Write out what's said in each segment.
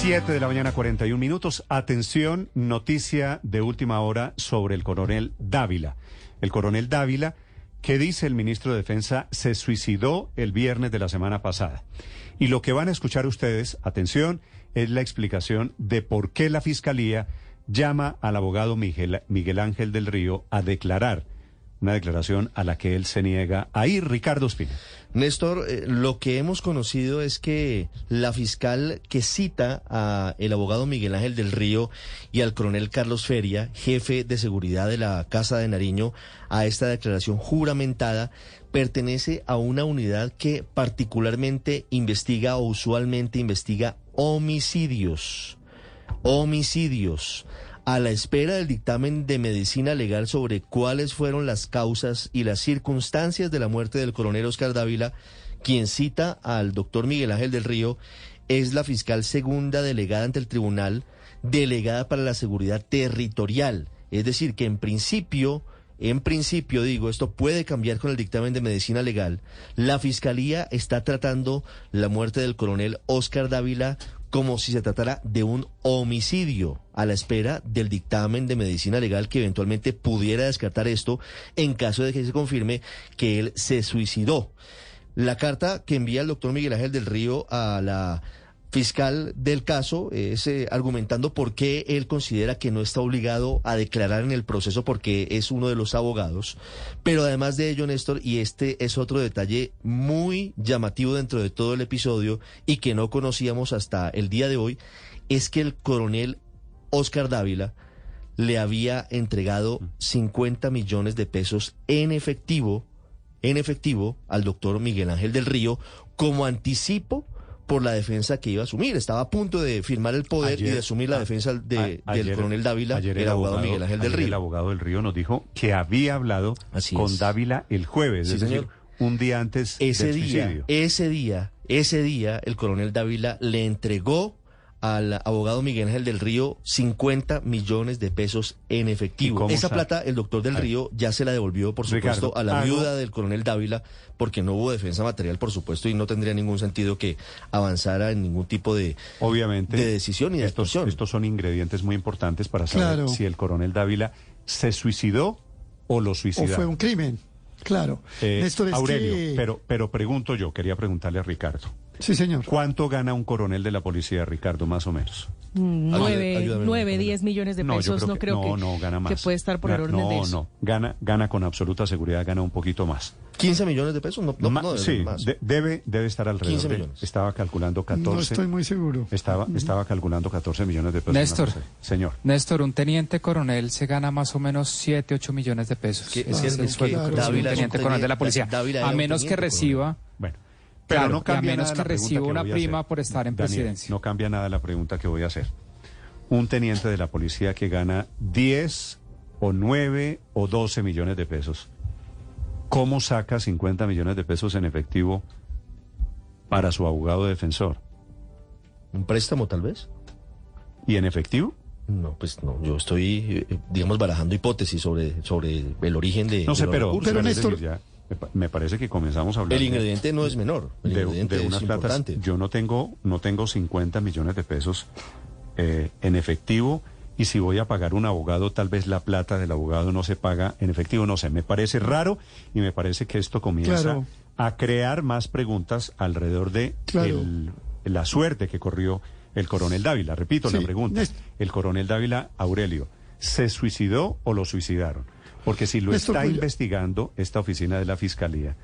7 de la mañana, 41 minutos. Atención, noticia de última hora sobre el coronel Dávila. El coronel Dávila, que dice el ministro de Defensa, se suicidó el viernes de la semana pasada. Y lo que van a escuchar ustedes, atención, es la explicación de por qué la Fiscalía llama al abogado Miguel, Miguel Ángel del Río a declarar una declaración a la que él se niega a ir, Ricardo Espina. Néstor, eh, lo que hemos conocido es que la fiscal que cita a el abogado Miguel Ángel del Río y al coronel Carlos Feria, jefe de seguridad de la Casa de Nariño, a esta declaración juramentada, pertenece a una unidad que particularmente investiga o usualmente investiga homicidios. Homicidios a la espera del dictamen de medicina legal sobre cuáles fueron las causas y las circunstancias de la muerte del coronel Oscar Dávila, quien cita al doctor Miguel Ángel del Río, es la fiscal segunda delegada ante el tribunal, delegada para la seguridad territorial. Es decir, que en principio, en principio digo, esto puede cambiar con el dictamen de medicina legal. La fiscalía está tratando la muerte del coronel Oscar Dávila como si se tratara de un homicidio a la espera del dictamen de medicina legal que eventualmente pudiera descartar esto en caso de que se confirme que él se suicidó. La carta que envía el doctor Miguel Ángel del Río a la fiscal del caso es eh, argumentando por qué él considera que no está obligado a declarar en el proceso porque es uno de los abogados. Pero además de ello, Néstor, y este es otro detalle muy llamativo dentro de todo el episodio y que no conocíamos hasta el día de hoy, es que el coronel Oscar Dávila le había entregado 50 millones de pesos en efectivo, en efectivo, al doctor Miguel Ángel del Río como anticipo por la defensa que iba a asumir. Estaba a punto de firmar el poder y de asumir la defensa de, del coronel Dávila, el, abogado, Miguel Ángel del Río. El abogado del Río nos dijo que había hablado con Dávila el jueves, es decir, un día antes ese del día, suicidio. Ese día, ese día, el coronel Dávila le entregó al abogado Miguel Ángel del Río 50 millones de pesos en efectivo. Esa plata el doctor del Río ya se la devolvió, por supuesto, a la viuda del coronel Dávila, porque no hubo defensa material, por supuesto, y no tendría ningún sentido que avanzara en ningún tipo de, Obviamente, de decisión y de estos, estos son ingredientes muy importantes para saber Claro. si el coronel Dávila se suicidó o lo O suicidaron. fue un crimen. Claro. Eh, Néstor, es Aurelio, que- pero, pero pregunto yo, quería preguntarle a Ricardo. Sí, señor. ¿Cuánto gana un coronel de la policía, Ricardo, más o menos? Nueve, ayúdame, nueve, Camila. diez millones de No, yo pesos, no creo no, que, no, gana más. que puede estar por el orden no, de eso. No, gana, gana con absoluta seguridad, gana un poquito más. 15 millones de pesos, no, no, Ma- no, sí, más. de- debe, debe estar alrededor 15 de- millones. Estaba calculando 14. No estoy muy seguro. Estaba, estaba calculando 14 millones de pesos. Néstor. Señor. Néstor, un teniente coronel se gana más o menos 7, 8 millones de pesos. Que- Ese es que- el es sueldo que que Dávila un teniente coronel de la policía. Dávila A menos que reciba... Bueno. Pero Claro, no y a cambia menos nada que la pregunta reciba una prima hacer. por estar en Daniel, presidencia. No cambia nada la pregunta que voy a hacer. Un teniente de la policía que gana 10 o 9 o 12 millones de pesos. ¿Cómo saca 50 millones de pesos en efectivo para su abogado defensor? ¿Un préstamo tal vez? ¿Y en efectivo? No, pues no, yo estoy, eh, digamos, barajando hipótesis sobre, sobre el origen de... No sé, de pero. Pero, Néstor- ya me pa- me parece que comenzamos a hablar El de- ingrediente no es menor, el de, ingrediente de es platas. importante. Yo no tengo, no tengo 50 millones de pesos eh, en efectivo y si voy a pagar un abogado, tal vez la plata del abogado no se paga en efectivo, no sé. Me parece raro y me parece que esto comienza Claro. a crear más preguntas alrededor de Claro. el- la suerte que corrió el coronel Dávila. Repito la pregunta. El coronel Dávila, Aurelio, ¿se suicidó o lo suicidaron? Porque si lo Néstor, está investigando esta oficina de la Fiscalía,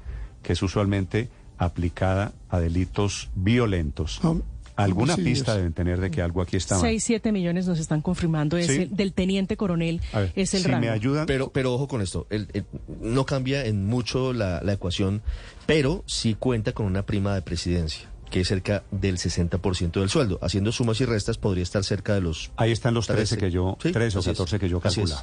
que es usualmente aplicada a delitos violentos, Hom- alguna homicidios. pista deben tener de que algo aquí está mal. Seis, siete millones nos están confirmando. Es Sí. el- del teniente coronel ver, es el si rango. me ayudan, Pero, pero ojo con esto, el- el- no cambia en mucho la, la ecuación, pero sí cuenta con una prima de presidencia, que es cerca del 60% del sueldo. Haciendo sumas y restas podría estar cerca de los... ahí están los 13 13. que yo, Sí, 13 o así es. 14 que yo calculaba.